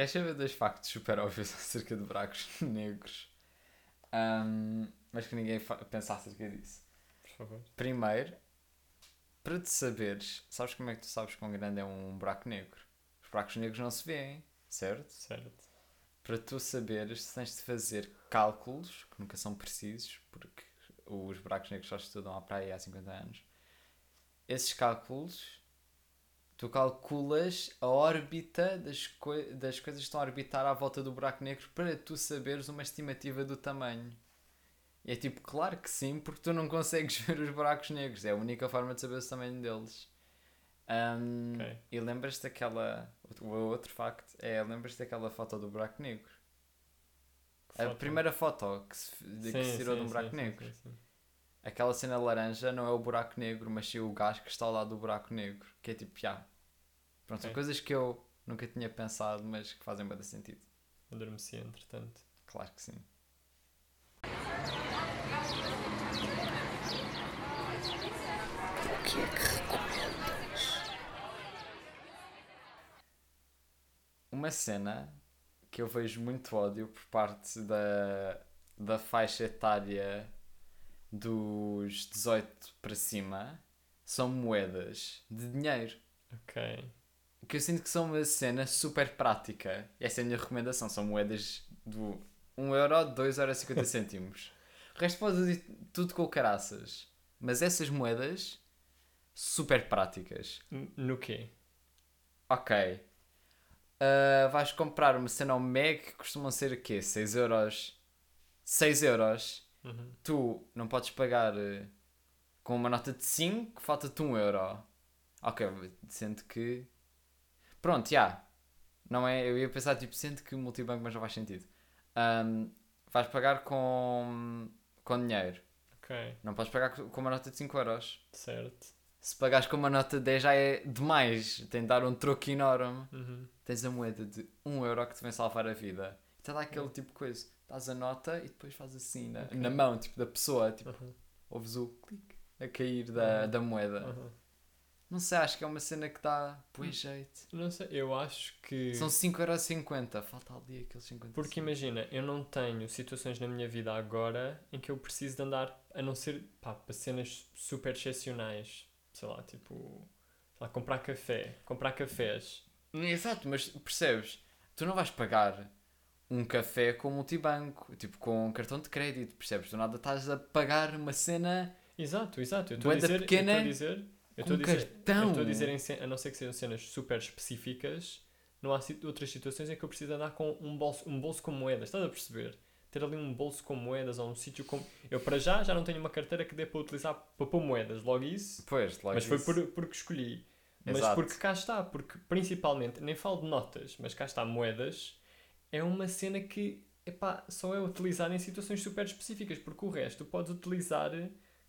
Queres saber dois factos super óbvios acerca de buracos negros? Ahm, mas que ninguém pensa acerca disso. Por favor. Primeiro, para te saberes, sabes como é que tu sabes quão grande é um buraco negro? Os buracos negros não se veem, certo? Certo. Para tu saberes, tens de fazer cálculos, que nunca são precisos, porque os buracos negros só estudam à praia há 50 anos. Esses cálculos, tu calculas a órbita das, coi- das coisas que estão a orbitar à volta do buraco negro para tu saberes uma estimativa do tamanho. E é tipo, claro que sim, porque tu não consegues ver os buracos negros. É a única forma de saber o tamanho deles. Ahm, Ok. E lembras-te daquela. O outro facto é: lembras-te daquela foto do buraco negro? A Foto. primeira foto que se, de que Sim, se tirou de sim, um buraco sim, negro. sim, sim. Aquela cena laranja não é o buraco negro, mas sim o gás que está ao lado do buraco negro. Que é tipo, já. Pronto, são Ok. coisas que eu nunca tinha pensado, mas que fazem bastante sentido. Adormeci, entretanto. Claro que sim. O que é que recomendas? Uma cena que eu vejo muito ódio por parte da, da faixa etária dos 18 para cima são moedas de dinheiro. Ok. Que eu sinto que são uma cena super prática. Essa é a minha recomendação. São moedas do 1 euro, 2 euros e 50 cêntimos. O resto pode ir tudo com caraças. Mas essas moedas, super práticas. No quê? Ok. Ah, vais comprar uma cena ao Meg que costumam ser o quê? 6 euros? 6 euros. Uhum. Tu não podes pagar eh, com uma nota de 5, falta-te 1 euro. Ok, sendo que. Pronto, já. Não é. Eu ia pensar, tipo, sendo que o multibanco, mas não faz sentido. Ahm, vais pagar com. com dinheiro. Ok. Não podes pagar co- com uma nota de 5 euros. Certo. Se pagares com uma nota de 10 já é demais. Tem de dar um troco enorme. Uhum. Tens a moeda de 1 euro que te vem salvar a vida. Está lá aquele tipo de coisa. Dás a nota e depois faz assim na, Ok. na mão, tipo, da pessoa. Tipo, Uhum. ouves o clique a cair da, Uhum. da moeda. Uhum. Não sei, acho que é uma cena que dá pois jeito. Não sei, eu acho que. São 5,50€. Falta ali aqueles 50 Porque imagina, eu não tenho situações na minha vida agora em que eu preciso de andar, a não ser pá, para cenas super excepcionais. Sei lá, tipo. Sei lá, comprar café. Comprar cafés. Exato, mas percebes? Tu não vais pagar um café com multibanco, tipo com um cartão de crédito, percebes? Do nada estás a pagar uma cena Exato, exato. Eu estou a dizer. pequena eu. Eu com estou a dizer. cartão. Eu estou a dizer, em a não ser que sejam cenas super específicas, não há outras situações em que eu preciso andar com um bolso, um bolso com moedas. Estás a perceber? Ter ali um bolso com moedas ou um sítio com. Eu, para já, já não tenho uma carteira que dê para utilizar para pôr moedas. Logo isso. Pois, logo mas foi isso. por, porque escolhi. Mas Exato. porque cá está. Porque, principalmente, nem falo de notas, mas cá está moedas. É uma cena que epá, só é utilizada em situações super específicas. Porque o resto, podes utilizar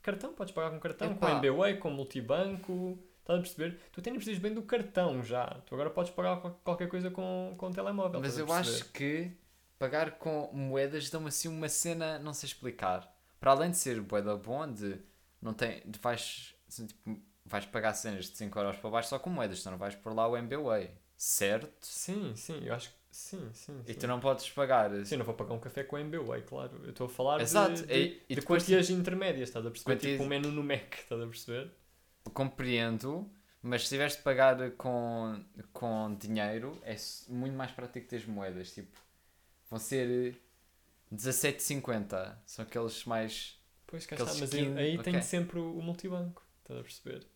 cartão. Podes pagar com cartão, Epá. com MBWay, com multibanco. Estás a perceber? Tu até nem precisas bem do cartão já. Tu agora podes pagar qual- qualquer coisa com, com o telemóvel. Mas eu acho que pagar com moedas dão assim uma cena, não sei explicar. Para além de ser bué da bom, de não tem, de vais, assim, tipo, vais pagar cenas de 5 euros para baixo só com moedas, tu não vais por lá o MBWay, certo? Sim, sim. Eu acho que sim, sim. E sim. tu não podes pagar. Sim, não vou pagar um café com MBWay, claro. Eu estou a falar Exato, de, de, e- e de depois- quantias intermédias, estás a perceber? Quantias- Tipo um menu no Mac, estás a perceber? Compreendo, mas se tiveres de pagar com, com dinheiro, é muito mais prático ter as moedas. Tipo, vão ser 17,50. São aqueles mais. Pois cá está, mas skin, aí ok. tenho sempre o, o multibanco, estás a perceber?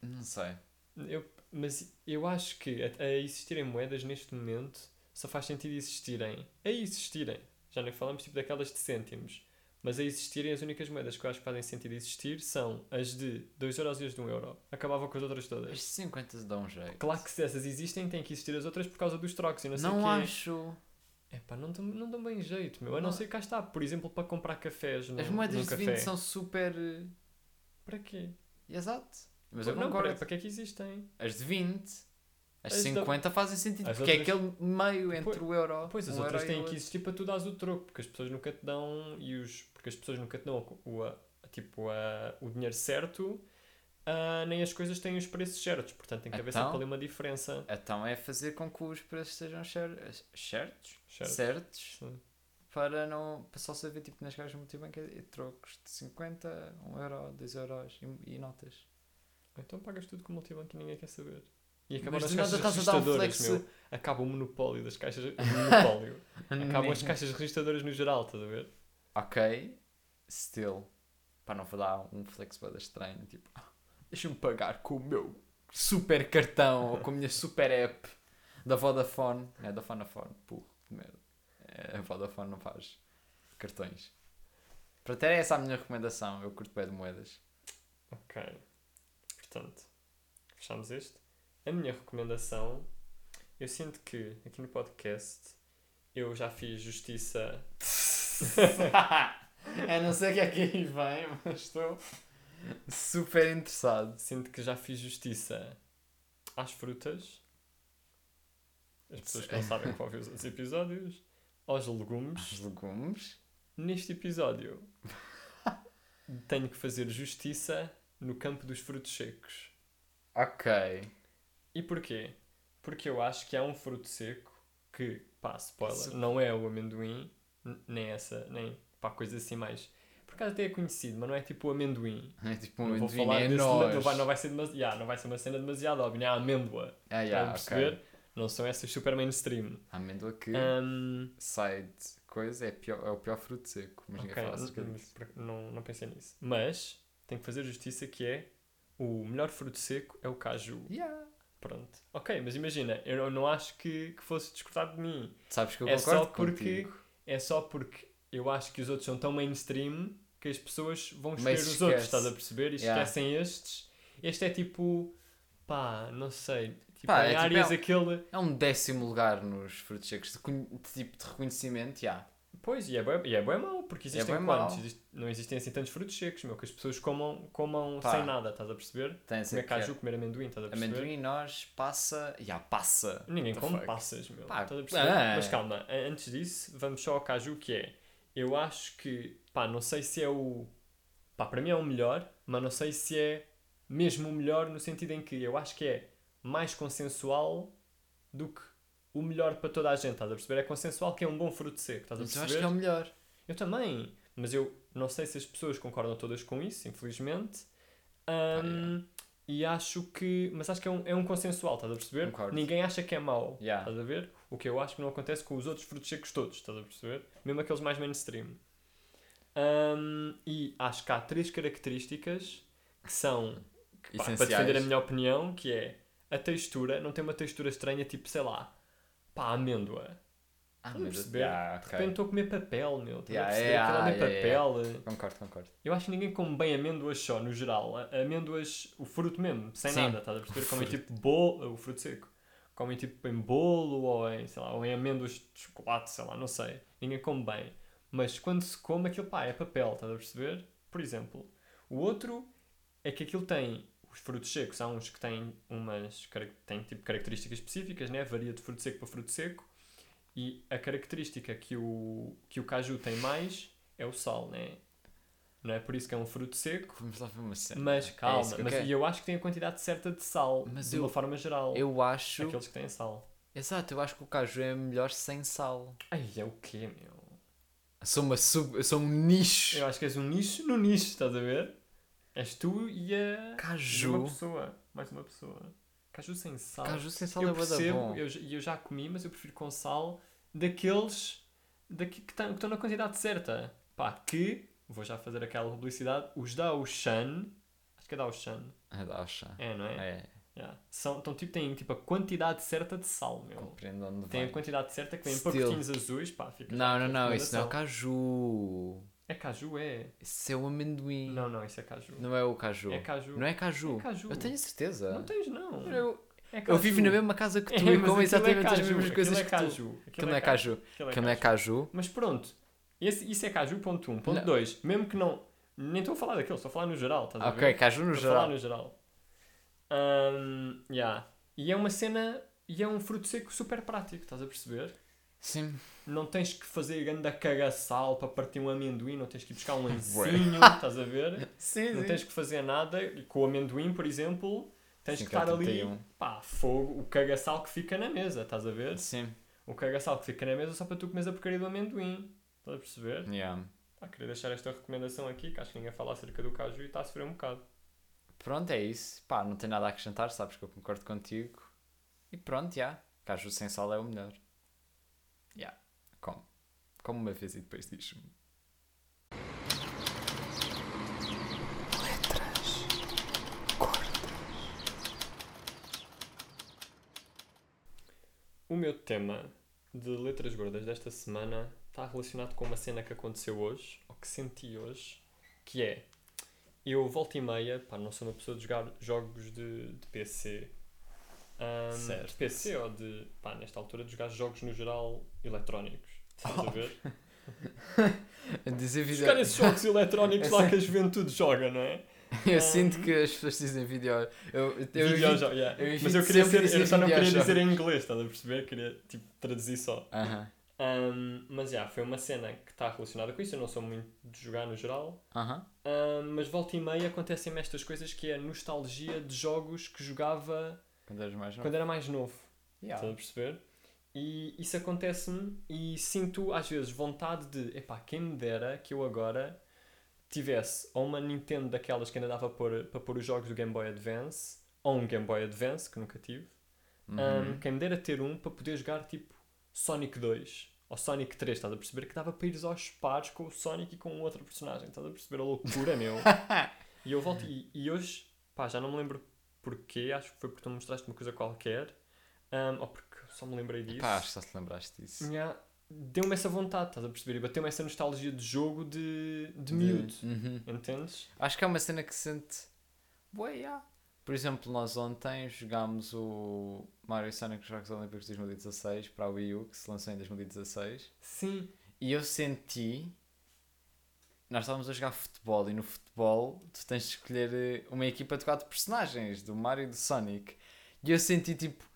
Não sei. Eu, mas eu acho que a, a existirem moedas neste momento só faz sentido existirem. A existirem. Já nem falamos tipo daquelas de cêntimos. Mas a existirem as únicas moedas que eu acho que fazem sentido existir são as de 2€ euros e as de 1€. euro. Acabava com as outras As todas. 50 dão um jeito. Claro que se essas existem, tem que existir as outras por causa dos trocos e não sei Não quê. acho. Epá, não dão, não dão bem jeito, meu. A não Não. ser que cá está, por exemplo, para comprar cafés no, As moedas de café. 20 são super. eh, Para quê? Exato. Mas eu não, concordo. para, que é que existem? As de 20, as As de da- 50 fazem sentido. As porque é outras- aquele meio entre Pois- o euro. Pois, as um outras têm que existir para tu dares o troco, porque as pessoas nunca te dão, e os, porque as pessoas nunca te dão o, a- tipo, a, o dinheiro certo ah, nem as coisas têm os preços certos. Portanto, tem que haver Então? sempre ali uma diferença. Então é fazer com que os preços sejam cer- certos, Certo. certos Sim. para não para só saber tipo nas caixas multibanco e trocos de 50, 1 euro, 2 euros e, e notas. Então pagas tudo com multibanco e ninguém quer saber. E Mas acabaram as caixas registadoras, meu. Acaba o monopólio das caixas. o monopólio. Acabam as caixas registadoras no geral, estás a ver? Ok, still. Para não dar um flex bada estranho, tipo, "Ah, deixa-me pagar com o meu super cartão ou com a minha super app da Vodafone. É da Vodafone, porra, de merda. É, a Vodafone não faz cartões. Para ter essa a minha recomendação, eu curto bem de moedas. Ok. Portanto, fechamos este. A minha recomendação, eu sinto que aqui no podcast eu já fiz justiça. eu não sei o que é que aí vem, mas estou super interessado. Sinto que já fiz justiça às frutas. As pessoas que não sabem qual ouvir os outros episódios. Aos legumes. Os legumes. Neste episódio tenho que fazer justiça no campo dos frutos secos. Ok. E porquê? Porque eu acho que há um fruto seco que, pá, spoiler, Isso- não é o amendoim, nem essa, nem pá, coisa assim mais. Por acaso até é conhecido, mas não é tipo o amendoim. É tipo um não vou amendoim, falar é desse, não vai, não vai ser yeah, não vai ser uma cena demasiado óbvia, é a amêndoa. Ah, yeah, perceber? Não são essas super mainstream. A amêndoa que Ahm, sai de coisa é, pior, é o pior fruto seco. Mas ninguém ok, fala acerca disso. não, não pensei nisso. Mas tenho que fazer justiça que é o melhor fruto seco é o caju. Yeah. Pronto. Ok, mas imagina, eu não- não acho que, que fosse discordado de mim. Sabes que eu É concordo só porque- contigo. É só porque eu acho que os outros são tão mainstream que as pessoas vão escolher os esquece. outros, estás a perceber? E Yeah. esquecem estes. Este é tipo, pá, não sei. Tipo, Pá, é tipo, áreas é- aquele. É um décimo lugar nos frutos secos de, tipo de reconhecimento, já. Pois, e é bem, e é bem mau, porque existem bué quantos? Existe- não existem assim tantos frutos secos, meu, que as pessoas comam, comam Pá. sem nada, estás a perceber? Tem Comer caju, comer amendoim, estás a perceber? Amendoim, nós, passa. Já, passa. Ninguém come fuck? passas, meu. Pá, Estás a perceber? ah. Mas calma, antes disso, vamos só ao caju que é. Eu acho que, pá, não sei se é o. Pá, para mim é o melhor, mas não sei se é mesmo o melhor no sentido em que eu acho que é mais consensual do que o melhor para toda a gente, estás a perceber? É consensual que é um bom fruto seco, estás a Mas eu perceber? acho que é o melhor. Eu também, mas eu não sei se as pessoas concordam todas com isso, infelizmente. Ahm, E acho que. Mas acho que é um, é um consensual, estás a perceber? Concordo. Ninguém acha que é mau, Yeah. estás a ver? O que eu acho que não acontece com os outros frutos secos todos, estás a perceber? Mesmo aqueles mais mainstream. Ahm, e acho que há três características que são. que, pá, para defender a minha opinião, que é a textura, não tem uma textura estranha, tipo, sei lá, pá, amêndoa. Ah, Estás a mas- perceber? yeah, De ok. repente estou a comer papel, meu. Estás Yeah, a perceber? yeah, Aquilo é yeah, papel. Concordo, concordo. Eu acho que ninguém come bem amêndoas só, no geral. Amêndoas, o fruto mesmo, sem Sim. nada, estás a perceber? Comem tipo bolo, o fruto seco. Comem tipo em bolo ou em, sei lá, ou em amêndoas de chocolate, sei lá, não sei. Ninguém come bem. Mas quando se come, aquilo pá, é papel, estás a perceber? Por exemplo. O outro é que aquilo tem, os frutos secos, há uns que têm umas, têm tipo características específicas, né? Varia de fruto seco para fruto seco. E a característica que o, que o caju tem mais é o sal, né? Não é por isso que é um fruto seco, Vamos lá ver uma cena. mas É calma, eu mas e eu acho que tem a quantidade certa de sal, Mas de eu- uma forma geral. Eu acho. Aqueles que têm sal. Exato, eu acho que o caju é melhor sem sal. Ai, é o quê, meu? Sou, uma sub... sou um nicho. Eu acho que és um nicho no nicho, estás a ver? És tu e a. Caju. e uma pessoa. Mais uma pessoa. Caju sem sal. Caju sem sal eu é percebo, bom. eu, eu já comi, mas eu prefiro com sal daqueles daqui, que estão na quantidade certa. Pá, que, vou já fazer aquela publicidade, os da Ocean, acho que é da Ocean, É da Oxa. é, não é? É, Yeah. São, então, tipo, têm tipo, a quantidade certa de sal, meu. compreendo onde Tem a vai. quantidade certa que vem em Still. pacotinhos azuis, pá, fica Não, não, a não, isso não é o caju. É caju, é. Isso é o amendoim. Não, não, isso é caju. Não é o caju. É caju. Não é caju. É caju. Eu tenho certeza. Não tens, não. Eu, É eu vivo na mesma casa que tu e mas como aquilo é exatamente as caju, mesmas coisas aquilo é que tu. caju. Aquilo não é caju. Aquilo Aquilo não é caju. Mas pronto, esse, isso é caju, ponto 1. Um. Ponto Não. 2, mesmo que não. Nem estou a falar daquilo, estou a falar no geral, estás a Ok, ver? caju no Estou a falar geral. no geral. Ahm, yeah. E é uma cena. E é um fruto seco super prático, estás a perceber? Sim. Não tens que fazer ganda cagaçal para partir um amendoim, não tens que ir buscar um lencinho, estás a ver? Sim, Não tens que fazer nada. E com o amendoim, por exemplo, tens que Cinco a estar ali, 31. pá, fogo, o cagaçal que fica na mesa, estás a ver? Sim. O cagaçal que fica na mesa só para tu comeres a porcaria do amendoim. Estás a perceber? Yeah. Pá, queria deixar esta recomendação aqui, que acho que ninguém fala acerca do caju e está a sofrer um bocado. Pronto, é isso. Pá, não tenho nada a acrescentar, sabes que eu concordo contigo. E pronto, já. Caju sem sal é o melhor. Já. Como. Como uma vez e depois diz-me. letras gordas, O meu tema de letras gordas desta semana está relacionado com uma cena que aconteceu hoje, ou que senti hoje, que é eu volto e meia, pá, não sou uma pessoa de jogar jogos de, de PC. Ahm, Certo. De PC ou de, pá, nesta altura de jogar jogos no geral eletrónicos. Estás a ver? Dizer vídeo. Jogar esses jogos eletrónicos lá que a juventude joga, não é? Eu sinto que as pessoas dizem vídeo. Eu, eu, eu Videojogo, yeah. eu Mas eu queria ser, eu só não queria dizer em inglês, estás a perceber? Queria tipo traduzir só. Aham. Ahm, mas já, foi uma cena que está relacionada com isso. Eu não sou muito de jogar no geral. Aham. Ahm, mas volta e meia acontecem-me estas coisas que é a nostalgia de jogos que jogava Quando mais quando era mais novo. Estás a Yeah. perceber? E isso acontece-me e sinto às vezes vontade de, epá, quem me dera que eu agora tivesse ou uma Nintendo daquelas que ainda dava para pôr, para pôr os jogos do Game Boy Advance, ou um Game Boy Advance, que nunca tive. Uhum. Um, quem me dera ter um para poder jogar tipo Sonic 2 ou Sonic 3, estás a perceber? Que dava para ires aos pares com o Sonic e com outro personagem, estás a perceber a loucura, meu? e eu volto, e, e hoje, pá, já não me lembro porquê, acho que foi porque tu mostraste uma coisa qualquer, um, ou porque só me lembrei disso. Pá, acho que só te lembraste disso. Yeah, Deu-me essa vontade, estás a perceber? E bateu-me essa nostalgia de jogo de, de miúdo, Uhum. entendes? Acho que é uma cena que se sente. Boa, yeah. Por exemplo, nós ontem jogámos o Mario e Sonic nos Jogos Olímpicos de 2016 para a Wii U, que se lançou em 2016. Sim. E eu senti. Nós estávamos a jogar futebol e no futebol tu tens de escolher eh, uma equipa de quatro personagens, do Mario e do Sonic. E eu senti tipo.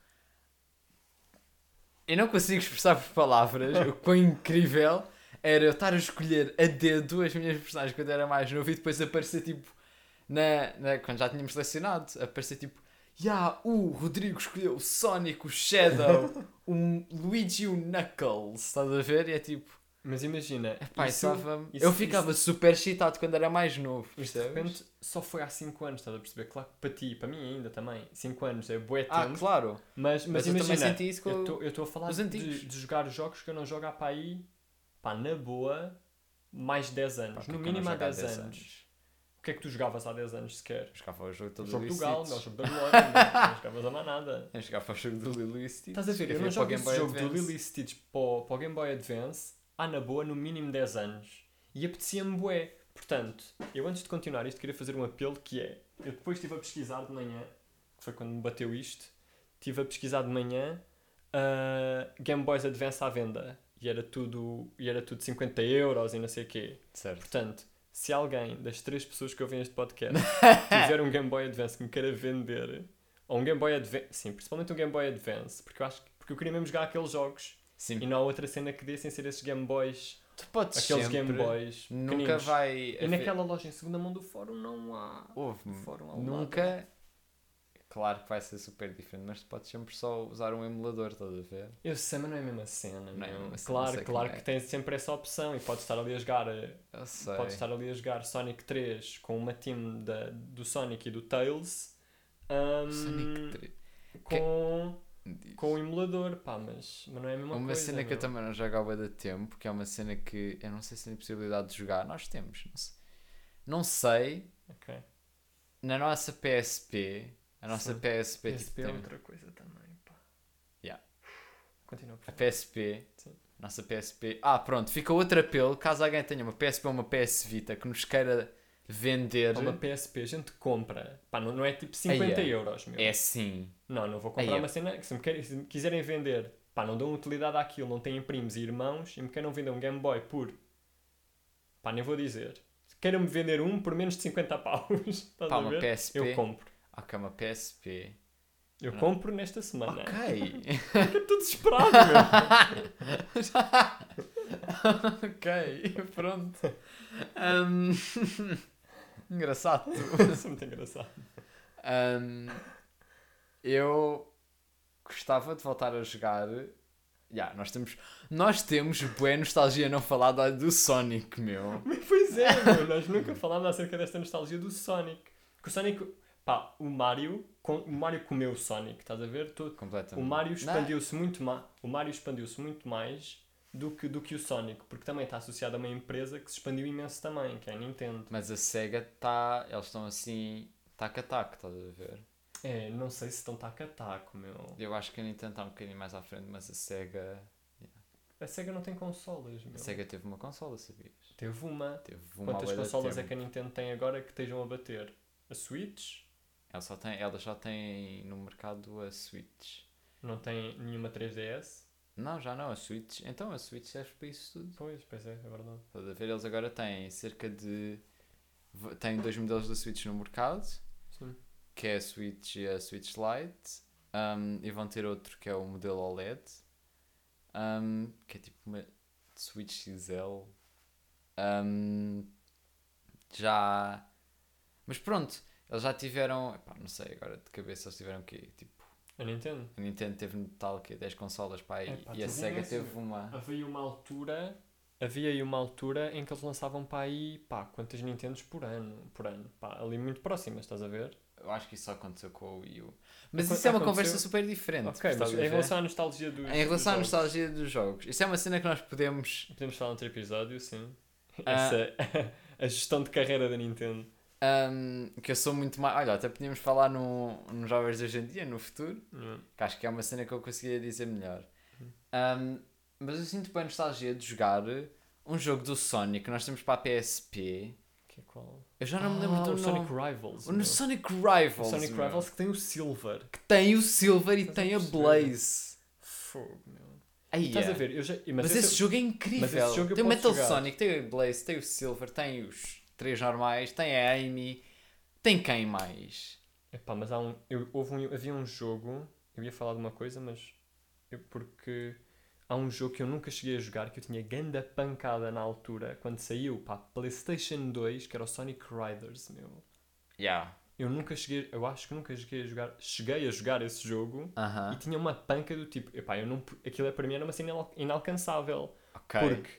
Eu não consigo expressar por palavras o quão incrível era eu estar a escolher a dedo as minhas personagens quando era mais novo e depois aparecer tipo. Na, na- quando já tínhamos selecionado, aparecer tipo. Ya, o Rodrigo escolheu o Sonic, o Shadow, o Luigi o Knuckles. Estás a ver? E é tipo. Mas imagina, Pá, isso, isso dava- isso- eu ficava super excitado quando era mais novo. Isto de repente só foi há 5 anos, estás a perceber? Claro que para ti, para mim ainda também, 5 anos é bué Ah, tempo, claro. mas, mas, Mas eu também imagina, senti isso com eu estou a falar de, de jogar jogos que eu não jogo há para aí, pá, na boa, mais de 10 anos, Pá, no eu mínimo há jogo 10, anos. O que é que tu jogavas há 10 anos sequer? Eu jogava o jogo todo jogo do Lilo Galo, e não, o jogo da Glória, não, não jogavas a mais nada. Eu jogava o jogo do Lilo e Stitch. Estás a ver, eu, via não para o jogo jogo do Advance. Lily Stitch para o Game Boy Advance há na boa no mínimo 10 anos. E apetecia-me bué. Portanto, eu antes de continuar isto queria fazer um apelo que é, eu depois estive a pesquisar de manhã, que foi quando me bateu isto, estive a pesquisar de manhã ah, Game Boys Advance à venda. E era tudo, e era tudo 50 euros e não sei o quê. Certo. Portanto, se alguém das três pessoas que ouvem este podcast tiver um Game Boy Advance que me queira vender, ou um Game Boy Advance, sim, principalmente um Game Boy Advance, porque eu acho que porque eu queria mesmo jogar aqueles jogos Sim. e não há outra cena que dê sem ser esses Game Boys, Tu podes aqueles sempre, Game Boys Nunca pequeninos. vai... E naquela loja em segunda mão do fórum não há. Houve. Ao lado. Nunca... Claro que vai ser super diferente, mas tu podes sempre só usar um emulador, estás a ver? Eu sei, mas não é a mesma cena. Não é mesma cena, claro, claro é. que tens sempre essa opção e podes estar ali a jogar. eh, Eu sei. Podes estar ali a jogar Sonic 3 com uma team da, do Sonic e do Tails. ahm, Sonic 3. com, Diz. com o emulador, pá, mas, mas não é a mesma Uma coisa. cena que eu também não jogo há de tempo, que é uma cena que eu não sei se tem possibilidade de jogar, nós temos. Não sei, não sei Ok. na nossa PSP, a nossa Sim. PSP, tipo, PSP é tem- outra coisa também, pá. Yeah. Continua, por a. PSP, Sim. nossa PSP. Ah, pronto, fica outro apelo, caso alguém tenha uma PSP ou uma PS Vita que nos queira vender, Uma PSP a gente compra, pá, não, não é tipo 50 Aí é. euros, meu. é assim. Não, não vou comprar é. uma cena que se me, querem- se me quiserem vender, pá, não dão utilidade àquilo, não têm primos e irmãos e me queiram vender um Game Boy por, pá, nem vou dizer. Queiram-me vender um por menos de 50 paus, estás Pá, uma? PSP. Eu compro. Ok, uma PSP. Eu Não. compro nesta semana. Ok. Estou desesperado, meu. ok, pronto. Ahm, engraçado. Isso é muito engraçado. Ahm, eu gostava de voltar a jogar. Ya, nós temos, nós temos boa nostalgia não falar do, Sonic, meu. Pois é, meu, nós nunca falámos acerca desta nostalgia do Sonic. Que o Sonic, pá, o Mario, com- o Mario comeu o Sonic, estás a ver? Todo- Completamente. o Mario expandiu-se muito mais, o Mario expandiu-se muito mais do que, do que o Sonic, porque também está associado a uma empresa que se expandiu imenso também, que é a Nintendo. Mas a SEGA está. Eles estão assim. Tac a tac, estás a ver? É, não sei se estão taco a taco, meu. Eu acho que a Nintendo está um bocadinho mais à frente, mas a SEGA. A SEGA não tem consolas, meu. A SEGA teve uma consola, sabias? Teve uma. Teve uma Quantas consolas é que a Nintendo tem agora que estejam a bater? A Switch? Ela só tem, ela já tem no mercado a Switch. Não tem nenhuma 3DS? Não, já não, a Switch. Então a Switch serve para isso tudo. Pois, pois é, é verdade. Estás a ver? Eles agora têm cerca de. têm dois modelos da Switch no mercado, Sim. que é a Switch e a Switch Lite. um, e vão ter outro que é o modelo OLED, um, que é tipo uma Switch XL. Um, já. Mas pronto, eles já tiveram. Epá, não sei, agora de cabeça eles tiveram o quê? Tipo, A Nintendo? a Nintendo teve no total que 10 consolas para aí Epá, e a Sega teve uma. Havia uma altura. Havia aí uma altura em que eles lançavam para aí, pá, quantas Nintendos por ano? Por ano, pá, ali muito próximas, estás a ver? Eu acho que isso só aconteceu com o Wii U. Mas isso é uma aconteceu- conversa super diferente. ok, mas em relação à nostalgia dos. Em relação à dos jogos, nostalgia dos jogos, isso é uma cena que nós podemos. Podemos falar noutro episódio, sim. Ah. Essa a gestão de carreira da Nintendo. Ahm, que eu sou muito mais. Olha, até podíamos falar no, nos jovens de hoje em dia, no futuro, Hum. que acho que é uma cena que eu conseguia dizer melhor. Ahm, mas eu sinto bem nostalgia de jogar um jogo do Sonic que nós temos para a PSP. Que é qual? Eu já não me lembro Ah, do o nome. Sonic Rivals. O meu. Sonic O Rivals. Sonic meu. Rivals que tem o Silver. Que tem o Silver e a tem a? Blaze. Fogo, meu. Aí Estás a ver? Eu já... Mas, esse- esse jogo é incrível. mas esse jogo tem o Metal jogar. Sonic, tem o Blaze, tem o Silver, tem os três normais, tem a Amy, tem quem mais? Epá, mas há um, eu, houve um, havia um jogo, eu ia falar de uma coisa, mas eu, porque há um jogo que eu nunca cheguei a jogar, que eu tinha ganda pancada na altura, quando saiu para Playstation 2, que era o Sonic Riders, meu. Yeah. Eu nunca cheguei, eu acho que nunca cheguei a jogar, cheguei a jogar esse jogo Aham. e tinha uma panca do tipo, epá, eu não, aquilo é para mim era uma cena inal- inalcançável, Ok. porque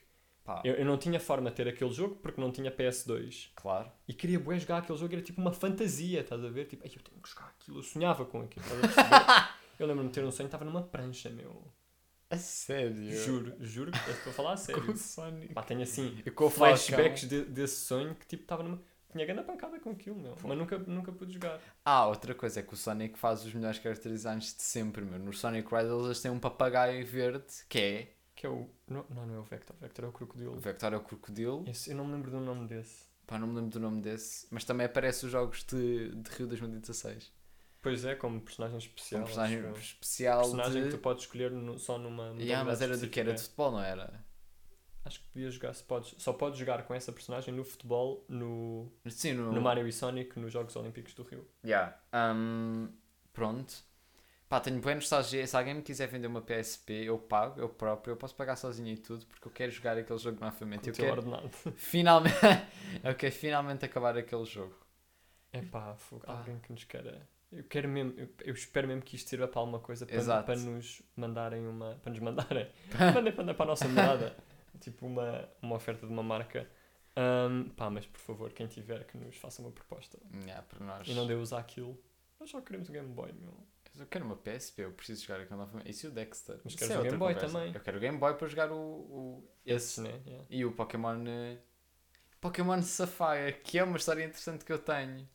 Pá, eu, eu não tinha forma de ter aquele jogo porque não tinha PS2. Claro. E queria bué jogar aquele jogo, era tipo uma fantasia, estás a ver? Tipo, "Ai, eu tenho que jogar aquilo, eu sonhava com aquilo, estás a perceber? eu lembro-me de ter um sonho, estava numa prancha, meu. A sério? Juro, juro que estou a falar a sério. Com o Sonic. Pá, tenho assim, com flashbacks de- desse sonho que tipo estava numa. Tinha grande pancada com aquilo, meu. Mas nunca, nunca pude jogar. Ah, outra coisa é que o Sonic faz os melhores character designs de sempre, meu. No Sonic Riders eles têm um papagaio verde, que é Que é o. Não, não, é o Vector, o Vector é o o crocodilo. Vector é o crocodilo. Esse, eu não me lembro do nome desse. Pá, não me lembro do nome desse. Mas também aparece os jogos de, de Rio 2016. Pois é, como personagem especial. personagem acho especial personagem de... que tu podes escolher no- só numa. Yeah, mas era do que? Era de futebol, não era? Acho que podia jogar, se podes, só podes jogar com essa personagem no futebol, no, Sim, no... no Mario e Sonic, nos Jogos Olímpicos do Rio. Yeah. Um, pronto. Pá, tenho boa nostalgia. Se alguém me quiser vender uma PSP, eu pago, eu próprio. Eu posso pagar sozinho e tudo, porque eu quero jogar aquele jogo novamente. Com Eu quero ordenado. finalmente... eu quero finalmente acabar aquele jogo. É pá, fogo, alguém que nos queira. Eu quero mesmo, eu, eu espero mesmo que isto sirva para alguma coisa para, para nos mandarem uma. Para nos mandarem. Mandem para, para a nossa morada. tipo uma, uma oferta de uma marca. Ahm, pá, mas por favor, quem tiver que nos faça uma proposta. Yeah, nós. E não dê usar aquilo. Nós só queremos o Game Boy, meu. Eu quero uma PSP, eu preciso jogar aquele novamente. E o Dexter. Mas queres é o Game Boy conversa. também. Eu quero o Game Boy para jogar o... o... Esse, né? Yeah. E o Pokémon... eh, Pokémon Sapphire, que é uma história interessante que eu tenho.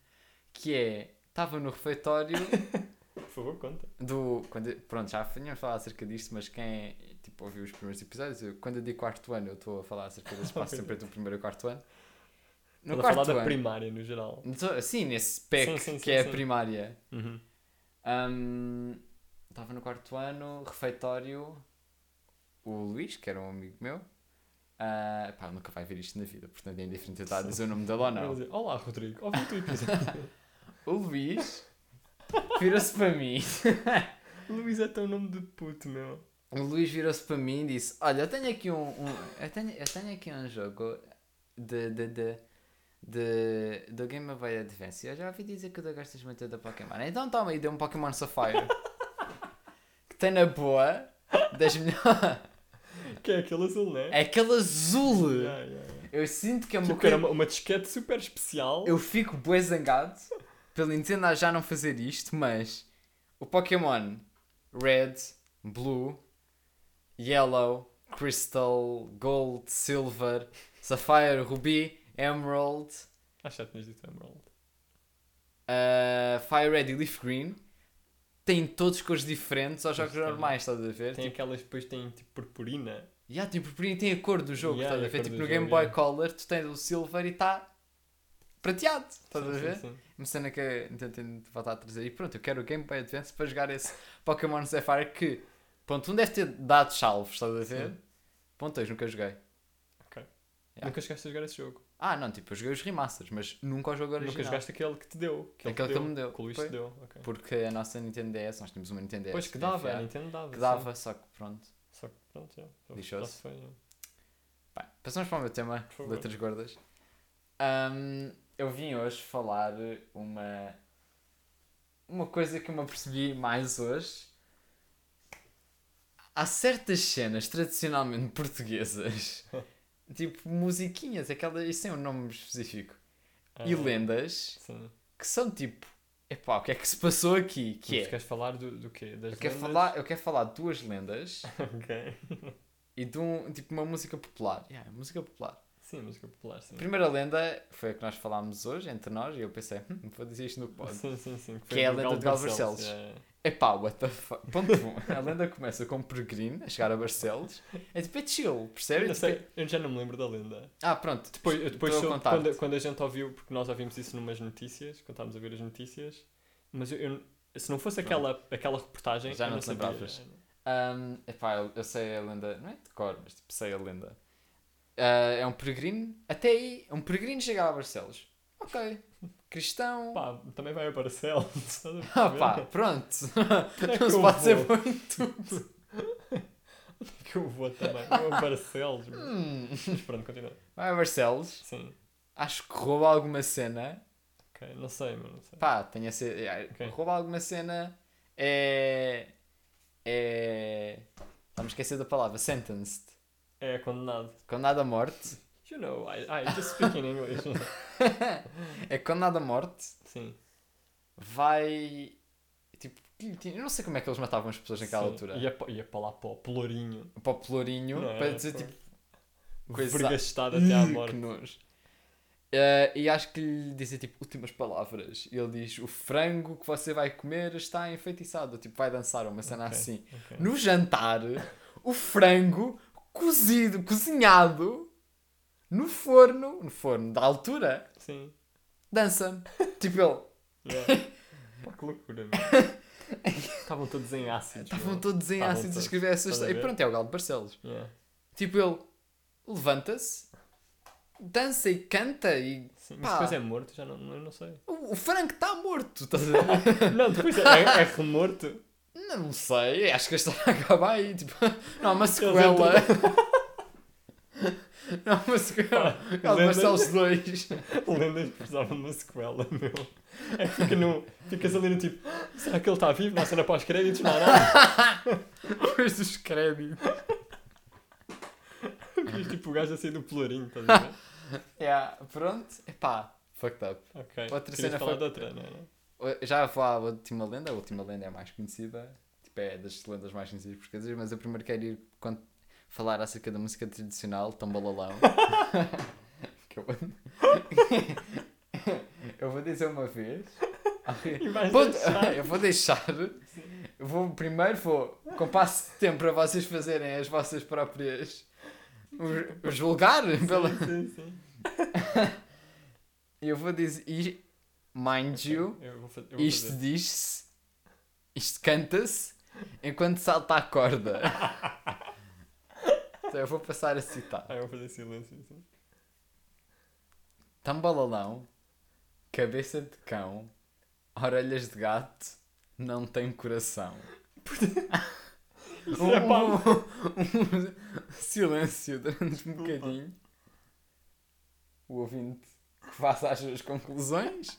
Que é... Estava no refeitório Por favor, conta. do. Quando, pronto, já tínhamos falado acerca disto, mas quem tipo, ouviu os primeiros episódios, eu, quando eu digo quarto ano, eu estou a falar acerca desse espaço sempre entre o primeiro e o quarto ano. No Estou a falar da ano. primária no geral. Então, Sim, nesse PEC Sim, sim, que sim, é sim. a primária. Uhum. Hum, Estava no quarto ano, refeitório. O Luís, que era um amigo meu. ah, pá, nunca vai ver isto na vida, portanto é indiferente eu estar a dizer o nome dele ou não. dizer, Olá, Rodrigo. Ouvi o teu episódio. O Luís virou-se para mim. Luís é tão nome de puto, meu. O Luís virou-se para mim e disse: Olha, eu tenho aqui um. um- eu, tenho, eu tenho aqui um jogo de. de, de de, do Game Boy Advance. Eu já ouvi dizer que tu gostas muito da Pokémon. Então toma aí, deu um Pokémon Sapphire. que tem na boa das melhores. Que é aquele azul, né? É aquele azul! Yeah, yeah, yeah. Eu sinto que é uma Tipo, era uma, uma disquete super especial. Eu fico bué zangado pela Nintendo já não fazer isto, mas o Pokémon Red, Blue, Yellow, Crystal, Gold, Silver, Sapphire, Ruby, Emerald, Acho que já tinhas dito Emerald. uh, Fire Red e Leaf Green têm todos cores diferentes aos jogos tem. normais, estás a ver? Tem Tipo, aquelas depois tem tipo purpurina. yeah, tipo, por aí tem a cor do jogo, Yeah, estás a ver? Tipo, no jogo, Game Boy yeah. Color tu tens o Silver e está prateado, estás Sim, a sim, ver? sim. Uma cena que a Nintendo tem de voltar a trazer. E pronto, eu quero o Game Boy Advance para jogar esse Pokémon Sapphire que, ponto 1 deve ter dado salvos, estás a ver? Sim. Ponto 2, nunca joguei. Yeah. Nunca chegaste a jogar esse jogo. Ah, não, tipo, eu joguei os remasters, mas nunca o jogo original. Nunca jogaste aquele que te deu. Aquele te que ele me deu. Que o Luís te deu. Porque a nossa Nintendo DS, nós tínhamos uma Nintendo DS. Pois que dava, a Nintendo dava. que sim. dava, só que pronto. Só que pronto, já. já- Lixou-se. já se foi, já. Bem, passamos para o meu tema, letras gordas. Ahm, eu vim hoje falar uma, uma coisa que eu me apercebi mais hoje. Há certas cenas tradicionalmente portuguesas, tipo musiquinhas, aquelas, isso tem um nome específico, e Ah, lendas, Sim. que são tipo, epá, o que é que se passou aqui? Que Mas é, queres falar do, do quê? Das eu quero, lendas? falar, eu quero falar de duas lendas ok. e de um, tipo, uma música popular. Yeah, música popular. Sim, música popular, sim. A primeira lenda foi a que nós falámos hoje, entre nós, e eu pensei, hum, vou dizer isto no pod. Sim, sim, sim. Que é a do lenda de Galo Barcelos, Barcelos. yeah, yeah. Epá, what the fuck. Ponto 1. A lenda começa com um peregrino a chegar a Barcelos. É tipo, é chill, Eu, percebes? não sei, eu já não me lembro da lenda. Ah, pronto. Depois, eu depois contar-te. quando, quando a gente ouviu, porque nós ouvimos isso numas notícias, quando estávamos a ver as notícias, mas eu, eu- se não fosse Pronto. aquela, aquela reportagem, Já eu não não te sabia. lembravas. Ahm, epá, eu, eu sei a lenda, não é de cor, mas tipo, sei a lenda. Ah, é um peregrino, até aí, um peregrino chega a Barcelos. Ok. Cristão. Pá, também vai a Barcelos. estás a Ah, pá, pronto. É que Não se pode ser muito. que eu vou também. Eu a Barcelos. Hum. Mas pronto, continua. Vai a Barcelos. Sim. Acho que rouba alguma cena. Ok, não sei, mas não sei. Pá, tenha ser. é, Ok. Rouba alguma cena. É. É. Estamos a esquecer da palavra. Sentenced. É condenado. Condenado à morte. You know, I, I just speak in English. É condenado à morte. Sim. Vai. Tipo. Eu não sei como é que eles matavam as pessoas naquela Sim. altura. Ia, ia para lá para o pelourinho. Para o pelourinho. Não é? Para dizer tipo. Coisa- Vergastado até à "Ih, morte. Que nojo. Eh, e acho que lhe dizem tipo últimas palavras. E ele diz: O frango que você vai comer está enfeitiçado. Tipo, vai dançar uma cena Ok, assim. ok. No jantar, o frango cozido, cozinhado no forno, no forno da altura, Sim. dança. tipo ele. Yeah. Pá, que loucura, meu. Estavam todos em ácidos. Estavam meu. todos em Estavam ácidos a todos. escrever essas. Estás a E ver? pronto, é o Galo de Barcelos. Yeah. Tipo ele levanta-se, dança e canta e. Sim, mas Pá. depois é morto, já não, eu não sei. O, o frango está morto, estás a ver? Não, depois é, é, é remorto. Não sei, acho que a história acaba aí. Tipo, não há uma sequela. Não há uma sequela. De lendas- Barcelos 2. Lendas precisavam de uma sequela, meu. É que fica no, ficas ali no tipo, será que ele está vivo? Na cena pós-créditos, não há nada. Depois dos créditos. Ficas tipo o gajo a sair do pelourinho, estás a ver? Yeah, pronto. Epá, fucked up. Ok. Outra Querias cena falar de outra, não é? Já vou à última lenda. A última lenda é a mais conhecida. Tipo, é das lendas mais conhecidas portuguesas. Mas eu primeiro quero ir con- falar acerca da música tradicional, Tombalalão. que eu... eu vou dizer uma vez. Deixar. Eu vou deixar. Eu vou, primeiro vou, com passo de tempo para vocês fazerem as vossas próprias. o- o julgar pela. Sim, sim, sim. Eu vou dizer. e, Mind you, Eu vou, fa- eu vou isto fazer. diz-se. Isto canta-se enquanto salta a corda. Então eu vou passar a citar: Ah, eu vou fazer silêncio. Tambalalão, cabeça de cão, orelhas de gato, não tem coração. Isso é um, um silêncio durante um bocadinho. O ouvinte que faça as suas conclusões.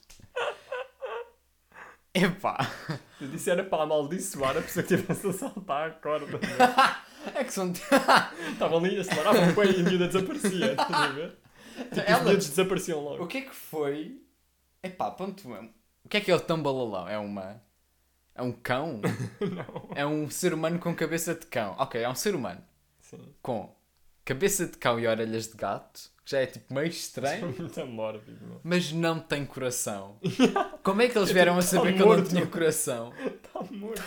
Epá, Eu disse era para amaldiçoar a pessoa que estivesse a saltar a corda. é que são. Estavam ali, aceleravam o pé e a miúda desaparecia. Estás a ver? Tipo, os Ela- dedos desapareciam O logo. que é que foi? Epá, ponto um. O que é que é o tambalalão? É uma. É um cão? Não. É um ser humano com cabeça de cão. Ok, é um ser humano Sim. com cabeça de cão e orelhas de gato. que Já é tipo meio É estranho. muito mórbido, meu. Mas não tem coração. Como é que eles vieram a Tá saber que ele não morto. tinha coração? Está morto.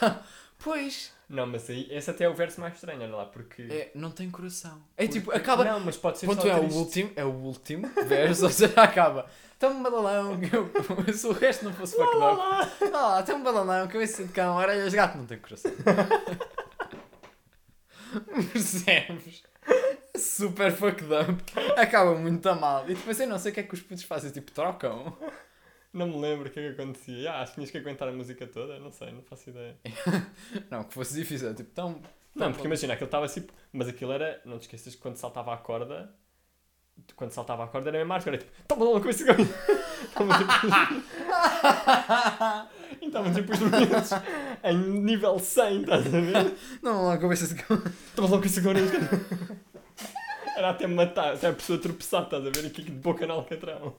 Pois, Não, mas aí, esse até é o verso mais estranho, olha lá, porque... é, não tem coração. É porque- tipo, acaba. Não, mas pode ser Ponto só é o último, é o último verso, ou seja, acaba. Um balalão, que eu, se o resto não fosse fucked up. Ah lá, tem um balalão, cabeça de cão, orelhas gato, não tem coração. Percebes? Super fucked up. Acaba muito a mal. E depois eu não sei o que é que os putos fazem, tipo, trocam. Não me lembro o que é que acontecia. Ah, acho que tinhas que aguentar a música toda, não sei, não faço ideia. Não, que fosse difícil, tipo, tão. Não, porque imagina, aquilo estava assim. Mas aquilo era. Não te esqueças que quando saltava a corda. Quando saltava a corda era mesmo marca, era tipo. Toma lá com esse ganho! Estavam tipo. E estavam tipo os meninos em nível 100, estás a ver? Não, a cabeça de cão. Toma lá com esse! Era até matar, até a pessoa tropeçar, estás a ver? E kick de boca no alcatrão.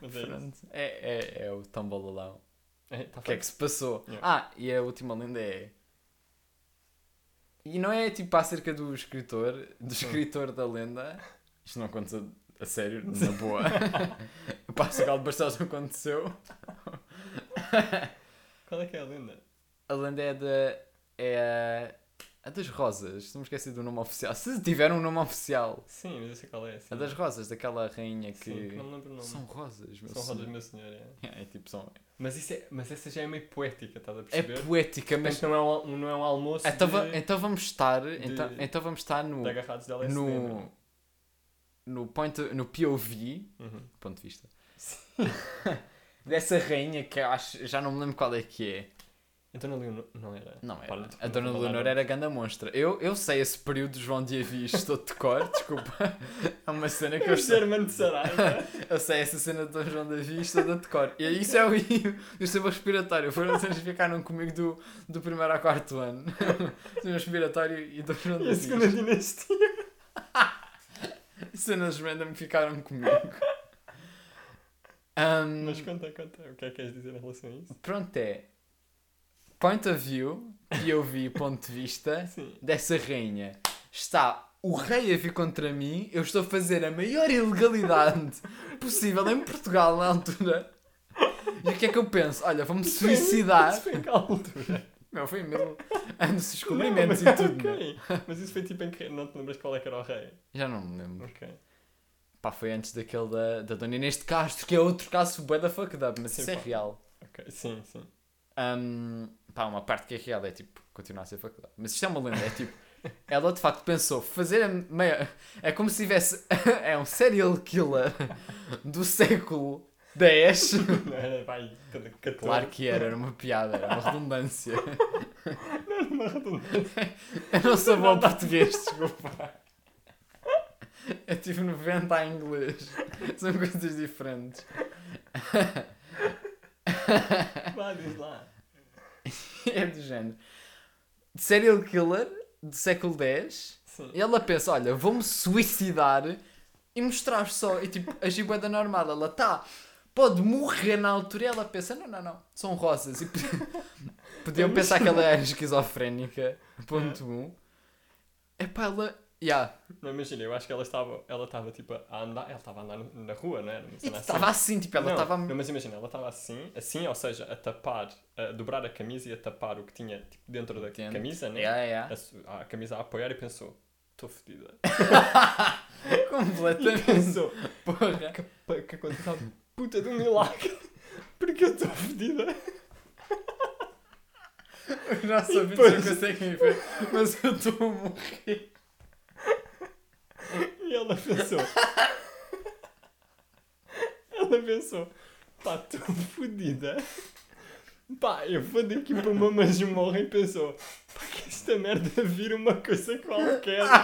Mas é. Pronto. É, é, é o tão balalão. É, tá O que é que se passou? Yeah. Ah, e a última lenda é. E não é tipo acerca do escritor, do escritor da lenda. Isto não aconteceu a sério, na boa. o Pascal de Barcelos não aconteceu. Qual é que é a lenda? A lenda é da. É a, a das rosas. Estou-me esqueci do nome oficial. Se tiver um nome oficial. Sim, mas eu sei qual é. Sim. A das rosas, daquela rainha que. Sim, que não me lembro o nome. São rosas, meu São senhor. rodas, meu senhor. É. É, tipo, são. Mas, isso é, mas essa já é meio poética, estás a É perceber? poética, mas. Mas não é um, não é um almoço Então, de, então vamos estar. de- Então, então vamos estar no. de agarrados de LSD. no, no, point, no POV, é? Uhum. ponto de vista, dessa rainha que eu acho, já não me lembro qual é que é. Então não, Leonor- não era. Não era. Para, a Dona Leonor era ganda monstra. Eu, eu sei esse período de João de Avis todo de cor, desculpa. É uma cena que eu Eu sei. Sherman de Saraiva. Eu sei essa cena de Dom João de Avis toda de cor. E isso é o o sistema respiratório. Foram cenas que ficaram comigo do, do primeiro ao quarto ano. Sistema respiratório e Dom João de e a segunda Avis. dinastia. Cenas random ficaram comigo. Ahm, Mas conta, conta. O que é que queres dizer em relação a isso? Pronto, é point of view, POV, ponto de vista Sim. dessa rainha. Está o rei a vir contra mim, eu estou a fazer a maior ilegalidade possível em Portugal na altura. E o que é que eu penso? Olha, vou-me suicidar. Isso foi em que altura? Não, foi mesmo antes dos descobrimentos Não, e tudo. né? ok. Mas isso foi tipo em que. Não te lembras qual é que era o rei? Já não me lembro. Ok. Pá, foi antes daquele da, da Dona Inês de Castro, que é outro caso bué da fucked up, mas Sim, isso é pá. real. Ok. Sim, sim. Um, pá, uma parte que é real é tipo, continuar a ser faculdade. Mas isto é uma lenda, é tipo, ela de facto pensou fazer a meia. É como se tivesse. é um serial killer do século X. Não era, vai, cada 14. Claro que era, era uma piada, era uma redundância. Não era uma redundância. Eu não sou bom português, desculpa. Eu tive 90 em inglês. São coisas diferentes. Vá, diz lá. É do género. Serial killer do século X. Sim. E ela pensa, olha, vou-me suicidar e mostrar só. E tipo, a giboeda normal, ela tá, pode morrer na altura e ela pensa, não, não, não, são rosas. E pod- podiam pensar que ela era esquizofrénica. Ponto 1. Um. Epá, ela. Yeah. Não, imagina, eu acho que ela estava, ela estava tipo a andar, ela estava a andar na rua, não era? E cena assim. estava assim, tipo, ela não, estava. não, mas imagina, ela estava assim, assim, ou seja, a tapar, a dobrar a camisa e a tapar o que tinha tipo, dentro da Entendo. camisa, né? Yeah, yeah. A, a camisa a apoiar e pensou: estou fodida. E Completamente. pensou: Porra. que, que aconteceu puta de um milagre, porque eu estou fodida. Os nossos E ouvintes depois- não conseguem ver, mas eu estou a morrer. E ela pensou: ela pensou, Pá, estou fodida. Pá, eu vou daqui para uma masmorra e pensou, pá, que esta merda vira uma coisa qualquer.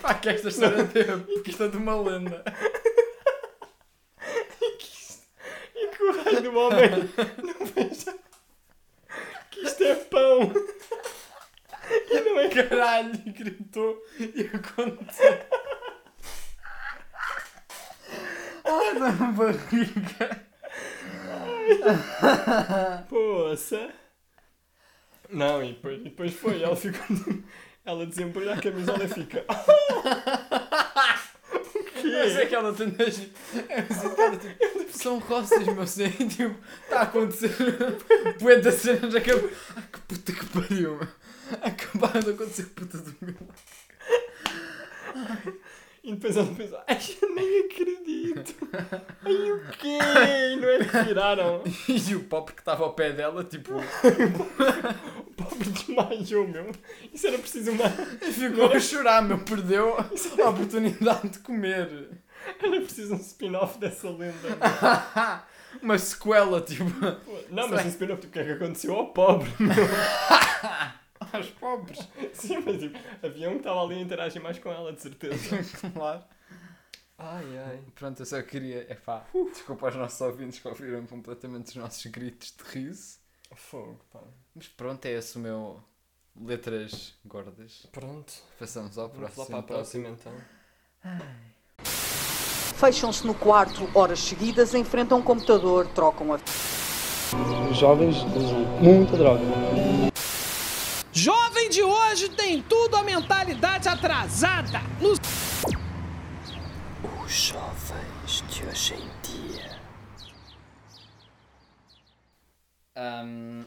Pá, que esta história teve, que isto é de uma lenda. E que o raio do homem não veja que isto é pão. E não é Caralho, gritou e aconteceu. Ah, dá-me barriga. Poça. Não, e depois, depois foi, ela ficou. Ela desembrulha a camisola e fica. o quê? Mas é que ela tem tipo, são roças, meu. E, Tipo, está a acontecer. Poeta cenas acabou. Ai que puta que pariu, meu. Acabaram de acontecer puta do meu. E depois ela pensa, ai, eu nem acredito. Ai, o quê? E não é que tiraram? E o pobre que estava ao pé dela, tipo, O pobre desmaiou, meu. Isso era preciso uma. ficou a chorar, meu. Perdeu a oportunidade de comer. Era preciso um spin-off dessa lenda. meu. Uma sequela, tipo, Não, mas um spin-off, tipo, o que é que aconteceu ao pobre? aos pobres. Sim, mas tipo, havia um que estava ali a interagir mais com ela, de certeza. Claro. Ai, ai. Pronto, eu só queria. É pá, desculpa aos nossos ouvintes que ouviram completamente os nossos gritos de riso. Fogo, pá. Mas pronto, é esse o meu. Letras gordas. Pronto. Passamos ao Vamos lá próximo. para a próxima então. Fecham-se no quarto horas seguidas, enfrentam um computador, trocam a Os jovens usam muita droga. Jovem de hoje tem tudo a mentalidade atrasada. No Os jovens de hoje em dia. Ahm,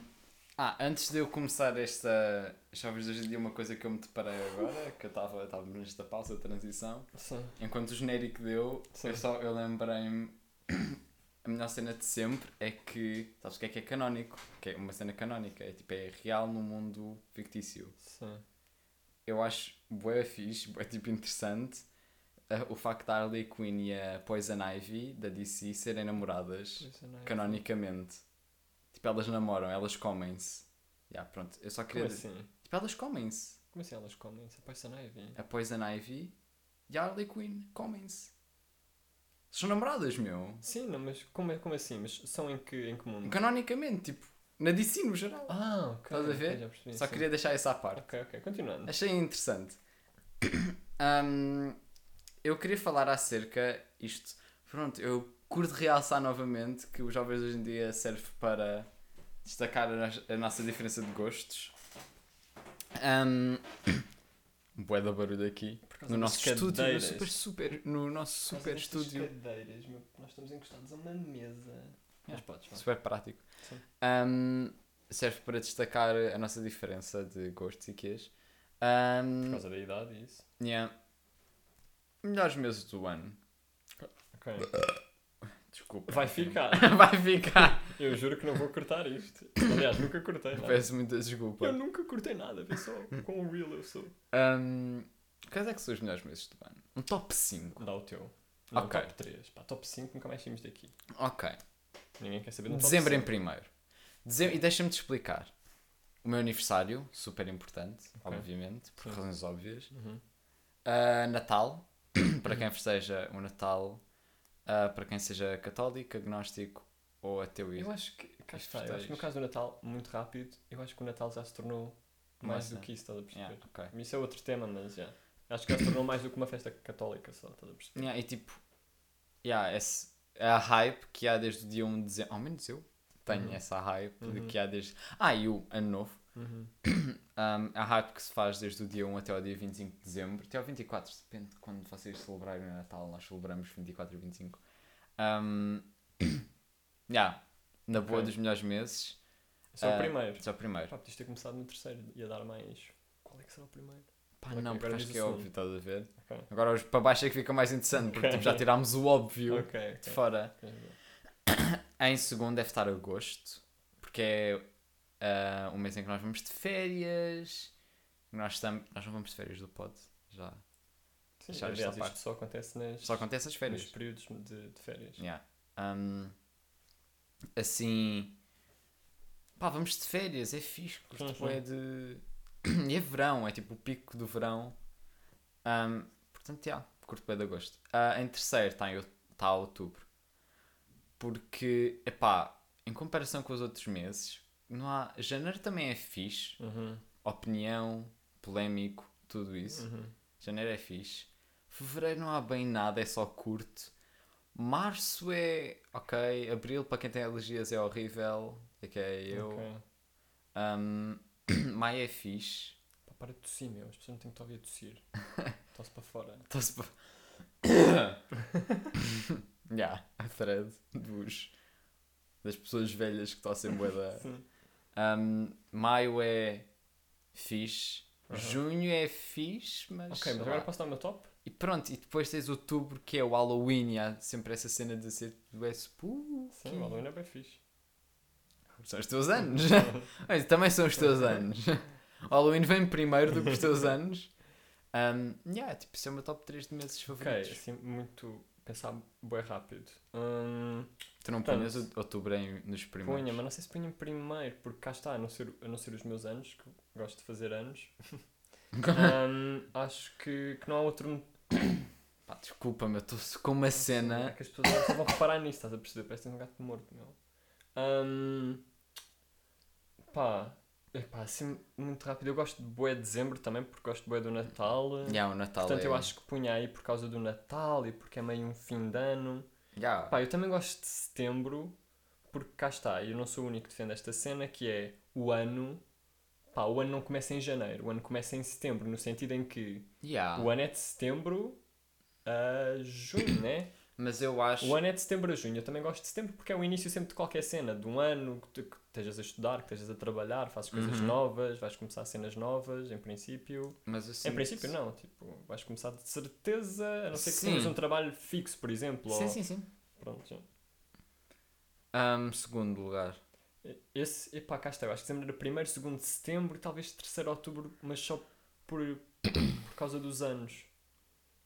ah, antes de eu começar esta Jovens de hoje em dia, uma coisa que eu me deparei agora, que eu estava estava nesta pausa de transição, Sim. enquanto o genérico deu, Sim. eu, só, eu lembrei-me. A melhor cena de sempre é que. Sabes o que é que é canónico? Que é uma cena canónica, é tipo, é real no mundo fictício. Sim. Eu acho bué fixe, bué tipo interessante o facto da Harley Quinn e a Poison Ivy da DC serem namoradas canonicamente. Tipo, elas namoram, elas comem-se. Yeah, pronto, eu só Como queria. assim? Tipo, elas comem-se. Como assim elas comem? Isso é Poison Ivy? A Poison Ivy e a Harley Quinn comem-se. São namoradas, meu. Sim, não, mas como, é, como assim? Mas são em que, em que mundo? Canonicamente, tipo, na DC no geral. Ah, ok. Estás a ver? percebi, Só sim. queria deixar essa à parte. Ok, ok. Continuando. Achei interessante. Hum, eu queria falar acerca isto. Pronto, eu curto realçar novamente que os jovens hoje em dia serve para destacar a, nos- a nossa diferença de gostos. Um, Bué da barulho aqui. No nosso estúdio. No super, super, no nosso super estúdio. cadeiras, meu, nós estamos encostados a uma mesa. Mas podes, vá. Super prático. Sim. Um, serve para destacar a nossa diferença de gostos e quês. Um, Por causa da idade e isso. yeah. Melhores meses do ano. Ok. Desculpa. Vai ficar. Vai ficar. Eu juro que não vou cortar isto. Aliás, nunca cortei nada. Peço muita desculpa. Eu nunca cortei nada, vê só quão real eu sou. Um, quais é que são os melhores meses do ano? Um top 5. Dá o teu. Não, Ok. top 3. Pá, top 5 nunca mais saímos daqui. Ok. Ninguém quer saber no Dezembro em top primeiro. Dezembro, e deixa-me te explicar. O meu aniversário, super importante, Ok. obviamente, por Sim. razões óbvias. 5. Uhum. Uh, Natal, para quem festeja o Natal, uh, para quem seja católico, agnóstico ou ateu. Eu acho que, cá está, eu acho que no caso do Natal, muito rápido, eu acho que o Natal já se tornou mais Massa. do que isso, estás a perceber? Yeah, ok. Isso é outro tema, mas já. Acho que já se tornou mais do que uma festa católica só, estás a perceber? Yeah, e tipo, yeah, esse, é a hype que há desde o dia 1 de dezembro. Ao menos eu tenho Uhum. essa hype de Uhum. que há desde. Ah, e o ano novo. Uhum. Um, a hype que se faz desde o dia 1 até o dia 25 de dezembro, até ao 24, depende de quando vocês celebrarem o Natal, nós celebramos 24 e 25. Um, yeah, na boa Ok. dos melhores meses, Esse é o primeiro. é o primeiro. Pá, podias ter começado no terceiro, ia dar mais. Qual é que será o primeiro? Pá, Ok, não, porque acho que é o óbvio, estás a ver? Ok. Agora os para baixo é que fica mais interessante, porque tipo, já tirámos o óbvio de fora. Em segundo deve estar agosto, porque é ah, um mês em que nós vamos de férias. Nós, estamos, nós não vamos de férias do pod, já. Sim, isto aliás, isto só acontece nas, Só acontece nas nos férias. períodos de, de férias. Yeah. Um, assim. Pá, vamos de férias, é fixe. Curto bué de. E é verão, é tipo o pico do verão. Um, portanto, já, curto bem de agosto. Ah, em terceiro está tá outubro. Porque, epá, em comparação com os outros meses, não há. Janeiro também é fixe. Uhum, Opinião, polémico, tudo isso. uhum. Janeiro é fixe. Fevereiro não há bem nada, é só curto. Março é ok. Abril, para quem tem alergias, é horrível. É que é eu. Ok. Um, maio é fixe. Pá, para de tossir, meu. As pessoas não têm que te ouvir a tossir. Tosse para fora. Estou-se para. Já, a thread dos, das pessoas velhas que tossem boeda. Sim. Um, maio é fixe. Aham. Junho é fixe, mas. Ok, mas agora lá. posso dar o meu top? E pronto, e depois tens outubro que é o Halloween e há sempre essa cena de ser és spooky. Sim, o Halloween é bem fixe. São os teus anos. Mas também são os teus anos. O Halloween vem primeiro do que os teus anos. Um, yeah, tipo, isso é o meu top 3 de meses Ok, favoritos. assim, muito. Pensar bem rápido. Hum, Tu não punhas outubro em, nos primeiros? punha, mas não sei se punha em primeiro, porque cá está, a não ser, a não ser os meus anos, que eu gosto de fazer anos. Hum, acho que, que não há outro. Pá, desculpa-me, eu estou com uma É cena. que as pessoas só vão reparar nisso, estás a perceber? Parece um gato morto, meu. Hum, pá, epá, assim, muito rápido. Eu gosto de boé de dezembro também, porque gosto de boé do Natal. Yeah, o Natal Portanto, é... eu acho que punha aí por causa do Natal e porque é meio um fim de ano. Yeah. Pá, eu também gosto de setembro, porque cá está, eu não sou o único que defende esta cena, que é o ano. Pá, o ano não começa em janeiro, o ano começa em setembro, no sentido em que Yeah. o ano é de setembro a junho, né? Mas eu acho... O ano é de setembro a junho. Eu também gosto de setembro porque é o início sempre de qualquer cena, de um ano, que, que estejas a estudar, que estejas a trabalhar, fazes coisas Uhum. novas, vais começar cenas novas, em princípio. Mas eu Em princípio, não, tipo, vais começar de certeza, a não ser que tenhas um trabalho fixo, por exemplo. Sim, ou- sim, sim. Pronto. Um, segundo lugar. Esse, epá, cá está. Eu acho que dezembro era primeiro, segundo de setembro e talvez terceiro de outubro, mas só por, por causa dos anos.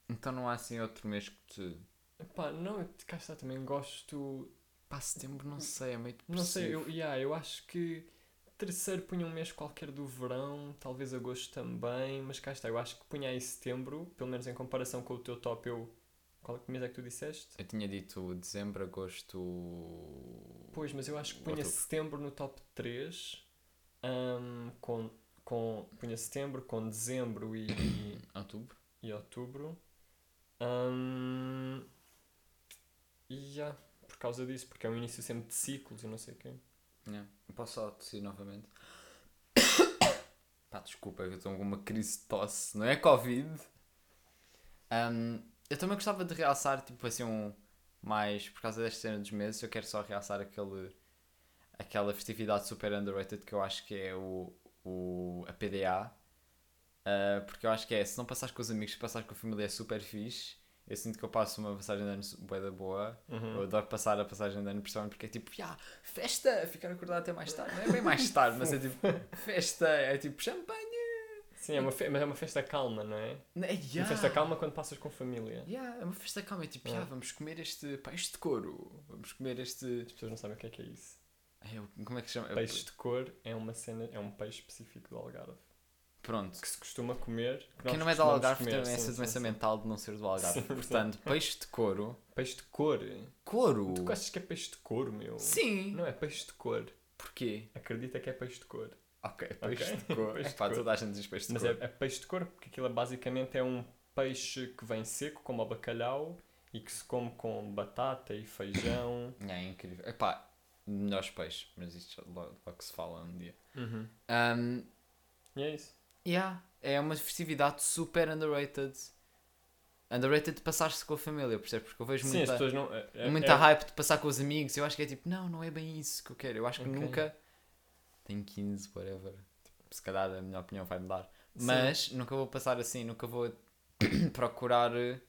Então não há assim outro mês que te... Epá, não, eu- cá está, também gosto. Pá, setembro não sei, é meio Não sei, eu, depressivo. yeah, eu acho que terceiro punha um mês qualquer do verão, talvez agosto também, mas cá está, eu acho que punha aí setembro, pelo menos em comparação com o teu top, eu. Qual que mês é que tu disseste? Eu tinha dito dezembro, agosto... Pois, mas eu acho que punha Outubro. setembro no top 3, com, com. punha setembro com dezembro e, e, Outubro? e outubro. Hum, e já, por causa disso, porque é um início sempre de ciclos e não sei o quê. Yeah. Posso só tossir novamente? Pá, desculpa, eu estou com uma crise de tosse. Não é Covid. Um, eu também gostava de realçar, tipo assim, um... Mais, por causa desta cena dos meses, eu quero só realçar aquele... Aquela festividade super underrated que eu acho que é o... o a PDA. Uh, porque eu acho que é, se não passares com os amigos, se passares com a família é super fixe. Eu sinto que eu passo uma passagem de ano bué da boa. Uhum. Eu adoro passar a passagem de ano, principalmente porque é tipo, "Ya, festa, ficar acordado até mais tarde. Não é bem mais tarde, mas é tipo, festa, é tipo champanhe. Sim, é uma mas é uma festa calma, não é? É, ya. Uma festa calma quando passas com família. Ya, é uma festa calma, é tipo, É. "Ya, vamos comer este peixe de couro, vamos comer este. As pessoas não sabem o que é que é isso. É, como é que se chama? É Peixe de cor é uma cena, é um peixe específico do Algarve. Pronto. Que se costuma comer. que Quem não é do Algarve comer, tem sim, essa sim, doença sim. mental de não ser do Algarve. Portanto, peixe de couro. Peixe de cor? Couro? Tu achas que é peixe de cor, meu? Sim. Não é peixe de cor. Porquê? Acredita que é peixe de cor. Ok, peixe Ok. de cor. Peixe É pá, toda a gente diz peixe de Mas cor. é, é peixe de cor porque aquilo é basicamente é um peixe que vem seco, como o bacalhau, e que se come com batata e feijão. É incrível. Epá, melhores peixes, mas isto logo, logo se fala um dia. Uhum. Um, E é isso. Yeah, é uma festividade super underrated. Underrated de passar-se com a família, percebes? Porque eu vejo Sim, as muita, não. É, é- muita é- hype de passar com os amigos. Eu acho que é tipo, não, não é bem isso que eu quero. Eu acho que Ok. nunca. Tenho 15, whatever. Tipo, se calhar a minha opinião vai mudar. Sim. Mas nunca vou passar assim, nunca vou procurar eh,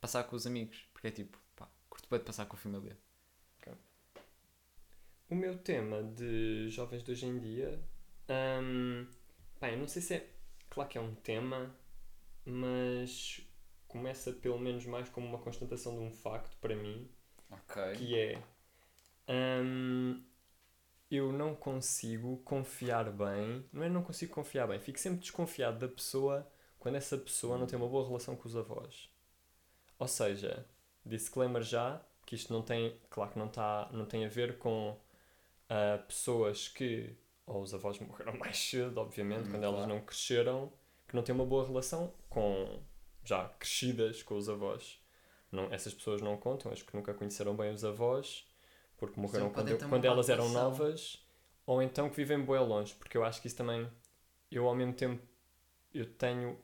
passar com os amigos. Porque é tipo, pá, curto bem de passar com a família. O meu tema de jovens de hoje em dia. hum, pá, eu não sei se é. Claro que é um tema, mas começa pelo menos mais como uma constatação de um facto para mim, que é hum, eu não consigo confiar bem, não é não consigo confiar bem, fico sempre desconfiado da pessoa quando essa pessoa não tem uma boa relação com os avós. Ou seja, disclaimer já, que isto não tem, claro que não, tá, não tem a ver com ah, pessoas que, ou os avós morreram mais cedo, obviamente, Hum, quando elas claro. não cresceram, que não têm uma boa relação com, já crescidas com os avós. Não, essas pessoas não contam, as que nunca conheceram bem os avós, porque morreram quando, quando elas eram novas, ou então que vivem bem longe, porque eu acho que isso também, eu ao mesmo tempo, eu tenho,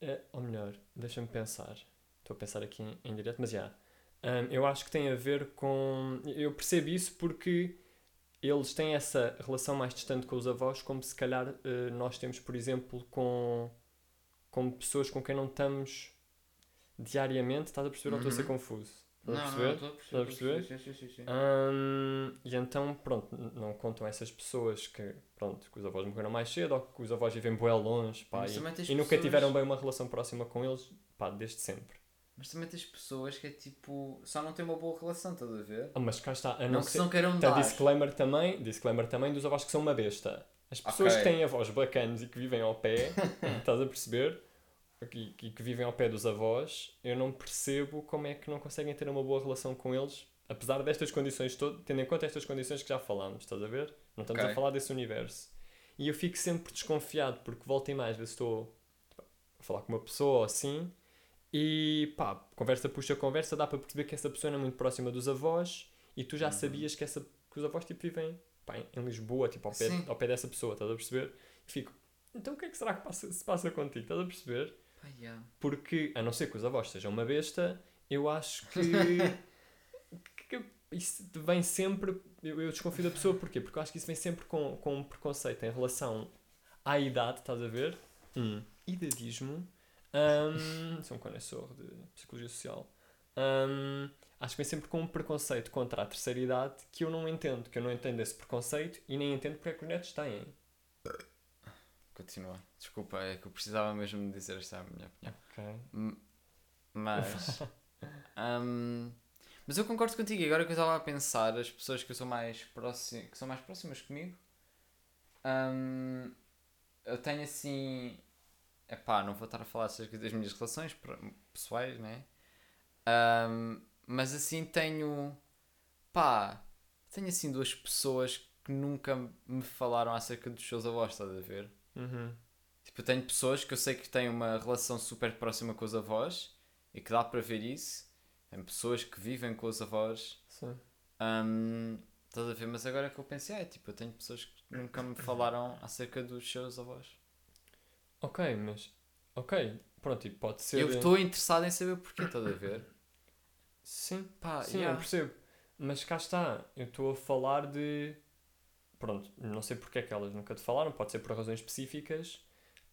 eh, ou melhor, deixa-me pensar, estou a pensar aqui em, em direto, mas já, Hum, eu acho que tem a ver com, eu percebo isso porque eles têm essa relação mais distante com os avós, como se calhar eh, nós temos, por exemplo, com, com pessoas com quem não estamos diariamente, estás a perceber ou estou a ser Uhum. confuso? Estás a Não, perceber? não, estou a Estás a perceber. perceber? Sim, sim, sim, sim. Hum, e então, pronto, não contam essas pessoas que, pronto, que os avós morreram mais cedo ou que os avós vivem bué longe, pá, e, e nunca pessoas- tiveram bem uma relação próxima com eles, pá, desde sempre. Mas também tens pessoas que é tipo. só não têm uma boa relação, estás a ver? Ah, mas cá está, a Não, não que ser... não queiram Então, dar. disclaimer também, disclaimer também dos avós que são uma besta. As pessoas Ok. que têm avós bacanas e que vivem ao pé, estás a perceber? E que, que vivem ao pé dos avós, eu não percebo como é que não conseguem ter uma boa relação com eles, apesar destas condições todas, tendo em conta estas condições que já falámos, estás a ver? Não estamos Ok. a falar desse universo. E eu fico sempre desconfiado, porque volta e mais, vezes estou a falar com uma pessoa assim, e pá, conversa puxa conversa, dá para perceber que essa pessoa não é muito próxima dos avós, e tu Uhum. já sabias que, essa, que os avós tipo, vivem pá, em- Lisboa, tipo, ao pé, Sim. ao pé dessa pessoa, estás a perceber? E fico, então o que é que será que passa- se passa contigo? Estás a perceber? Pá, yeah. Porque, a não ser que os avós sejam uma besta, eu acho que, que isso vem sempre. Eu, eu desconfio da pessoa, porquê? Porque eu acho que isso vem sempre com, com um preconceito em relação à idade, estás a ver? Um idadismo. Um, sou um conhecedor de psicologia social. Um, acho que vem sempre com um preconceito contra a terceira idade que eu não entendo. Que eu não entendo esse preconceito e nem entendo porque é que os netos têm. Continua. Desculpa, é que eu precisava mesmo de dizer esta é a minha opinião. Ok. Mas. hum, mas eu concordo contigo. e Agora que eu estava a pensar, as pessoas que eu sou mais próximo, que são mais próximas comigo, hum, eu tenho assim. Epá, não vou estar a falar acerca das minhas relações pessoais, né? Hum, mas assim tenho. Pá, tenho assim duas pessoas que nunca me falaram acerca dos seus avós, estás a ver? Uhum. Tipo, eu tenho pessoas que eu sei que têm uma relação super próxima com os avós e que dá para ver isso. Tem pessoas que vivem com os avós. Sim. Hum, estás a ver? Mas agora que eu pensei, é tipo, eu tenho pessoas que nunca me falaram acerca dos seus avós. Ok, mas. Ok, pronto, e pode ser. Eu estou interessado em saber porquê, estás a ver? Sim, Pá, sim, yeah. eu percebo. Mas cá está, eu estou a falar de. Pronto, não sei porque é que elas nunca te falaram, pode ser por razões específicas.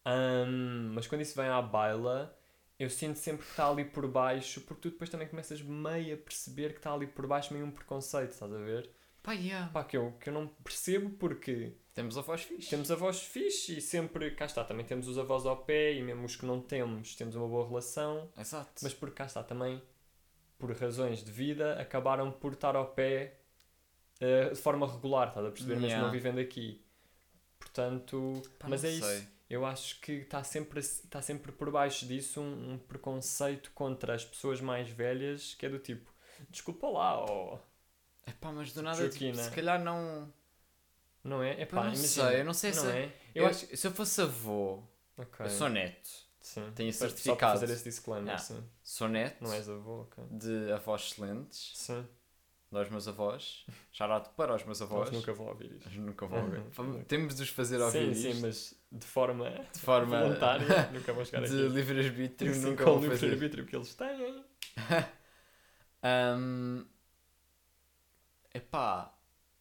Ahm, mas quando isso vem à baila, eu sinto sempre que está ali por baixo, porque tu depois também começas meio a perceber que está ali por baixo meio um preconceito, estás a ver? Pá, yeah. Pá, que eu, que eu não percebo porque Temos avós fixes. temos avós fixe e sempre, cá está, também temos os avós ao pé e mesmo os que não temos, temos uma boa relação. Exato. Mas por cá está também, por razões de vida, acabaram por estar ao pé eh, de forma regular, estás a perceber? Mesmo Yeah. não vivendo aqui. Portanto, Pá, mas é isso. sei. Eu acho que está sempre, está sempre por baixo disso um, um preconceito contra as pessoas mais velhas que é do tipo, desculpa lá, ó. Epá, mas do nada, tipo, se calhar não. Não é? É Pá, pá, não imagina. sei, eu não sei não se- é? Eu, Eu, acho Se eu fosse avô, Ok. eu sou neto. Sim. tenho Só- Só para certificado. fazer esse disclaimer, Yeah. sim. Sou neto Não és avô, ok. de avós excelentes, Sim. dos meus avós. Shout para os meus avós. Nós nunca vou ouvir isto. Mas nunca vão ouvir. Uhum. Temos de os fazer ouvir Sim, isto sim, mas de forma de forma voluntária, nunca vou chegar de aqui. livre-arbítrio. Sim, Nunca com vou o fazer. livre-arbítrio que eles têm. Ahm, epá,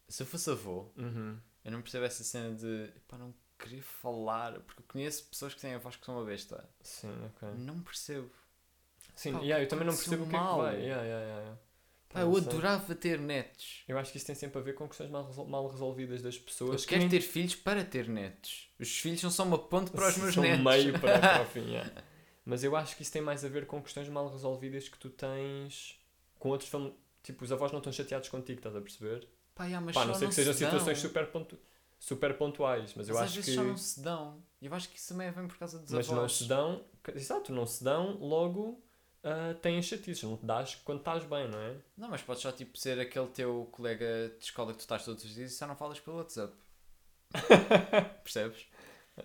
se eu fosse avô, Uhum. eu não percebo essa cena de epá, não querer falar, porque eu conheço pessoas que têm avós que são uma besta. Sim, ok. Não percebo. Sim, Pá, yeah, eu também não percebo o que é que mal. vai. Yeah, yeah, yeah. Pá, eu adorava ter netos. Eu acho que isso tem sempre a ver com questões mal, resol- mal resolvidas das pessoas. Eu quero ter filhos para ter netos. Os filhos são só uma ponte para os meus são netos. meio para, para o fim, yeah. Mas eu acho que isso tem mais a ver com questões mal resolvidas que tu tens com outros familiares. Tipo, os avós não estão chateados contigo, estás a perceber? Pá, yeah, mas Pá, não sei que se sejam dão. situações super, pontu... super pontuais, mas, Mas eu às acho vezes que. só não se dão. Eu acho que isso também vem por causa dos Mas avós. não se dão. Exato, não se dão, logo ah, têm chatices. Não te dás quando estás bem, não é? Não, mas podes só tipo ser aquele teu colega de escola que tu estás todos os dias e só não falas pelo WhatsApp. Percebes?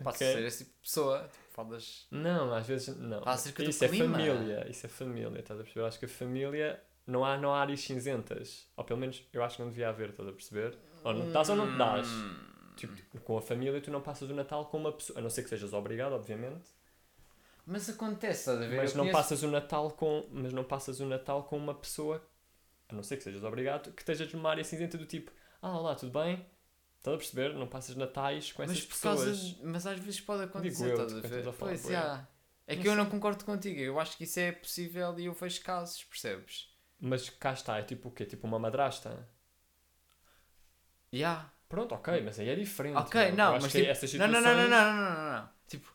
Pode Ok. ser esse tipo de pessoa. Tipo, falas. Não, às vezes não. Pá, acerca do isso é clima. família, isso é família, estás a perceber? Acho que a família não há, não há áreas cinzentas. Ou pelo menos eu acho que não devia haver, estás a perceber? Ou não dás ou não te dás. Hum. Tipo, com a família tu não passas o Natal com uma pessoa, a não ser que sejas obrigado, obviamente. Mas acontece, estás a ver? Mas Eu não conheço- passas o Natal com, mas não passas o Natal com uma pessoa, a não ser que sejas obrigado, que estejas numa área cinzenta do tipo, ah, olá, tudo bem? Estás a perceber? Não passas Natais com essas Mas causa. pessoas. de- Mas às vezes pode acontecer, eu, estás a ver? estamos a falar, Pois, já. É que eu não concordo contigo. Eu acho que isso é possível e eu vejo casos, percebes? Mas cá está, é tipo o quê? Tipo uma madrasta. Já. Pronto, ok, mas aí é diferente. Ok, não, mas tipo, essas não, não, não, não, não, não, não, não. Tipo,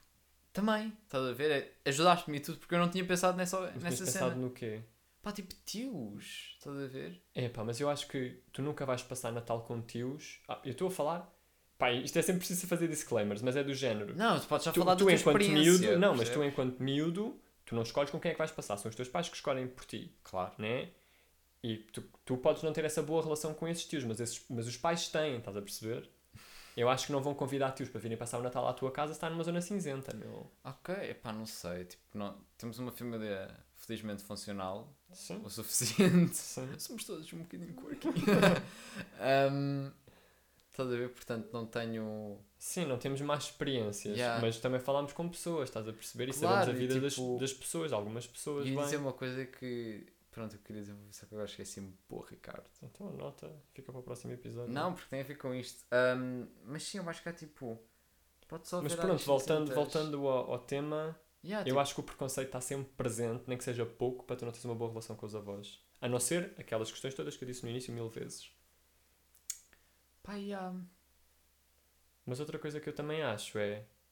também, estás a ver? É- Ajudaste-me e tudo porque eu não tinha pensado nessa, Mas nessa pensado cena. no quê? Pá, tipo, tios, estás a ver? É pá, mas eu acho que tu nunca vais passar Natal com tios. Ah, eu estou a falar. Pá, isto é sempre preciso fazer disclaimers, mas é do género. Não, tu podes só tu, falar tu da tua enquanto miúdo, não, mas tu enquanto miúdo, tu não escolhes com quem é que vais passar, são os teus pais que escolhem por ti, Claro. né? E tu, tu podes não ter essa boa relação com esses tios, mas, esses, mas os pais têm, estás a perceber? Eu acho que não vão convidar tios para virem passar o Natal à tua casa se está numa zona cinzenta, meu. Ok, epá, não sei. Tipo, não, temos uma família felizmente funcional Sim. o suficiente. Sim. Somos todos um bocadinho quirky. um, estás a ver? Portanto, não tenho. Sim, não temos mais experiências, Yeah. mas também falamos com pessoas, estás a perceber? E Claro, sabemos a vida das, tipo- das pessoas, algumas pessoas E dizer uma coisa que. Pronto, eu queria dizer, só que eu esqueci-me, porra, Ricardo. Então anota, fica para o próximo episódio. Não, porque tem a ver com isto. Um, mas sim, eu acho que é tipo. Pode só Mas pronto, voltando, voltando ao, ao tema, Yeah, eu tipo, acho que o preconceito está sempre presente, nem que seja pouco, para tu não teres uma boa relação com os avós. A não ser aquelas questões todas que eu disse no início mil vezes. Pá, yeah. Mas outra coisa que eu também acho é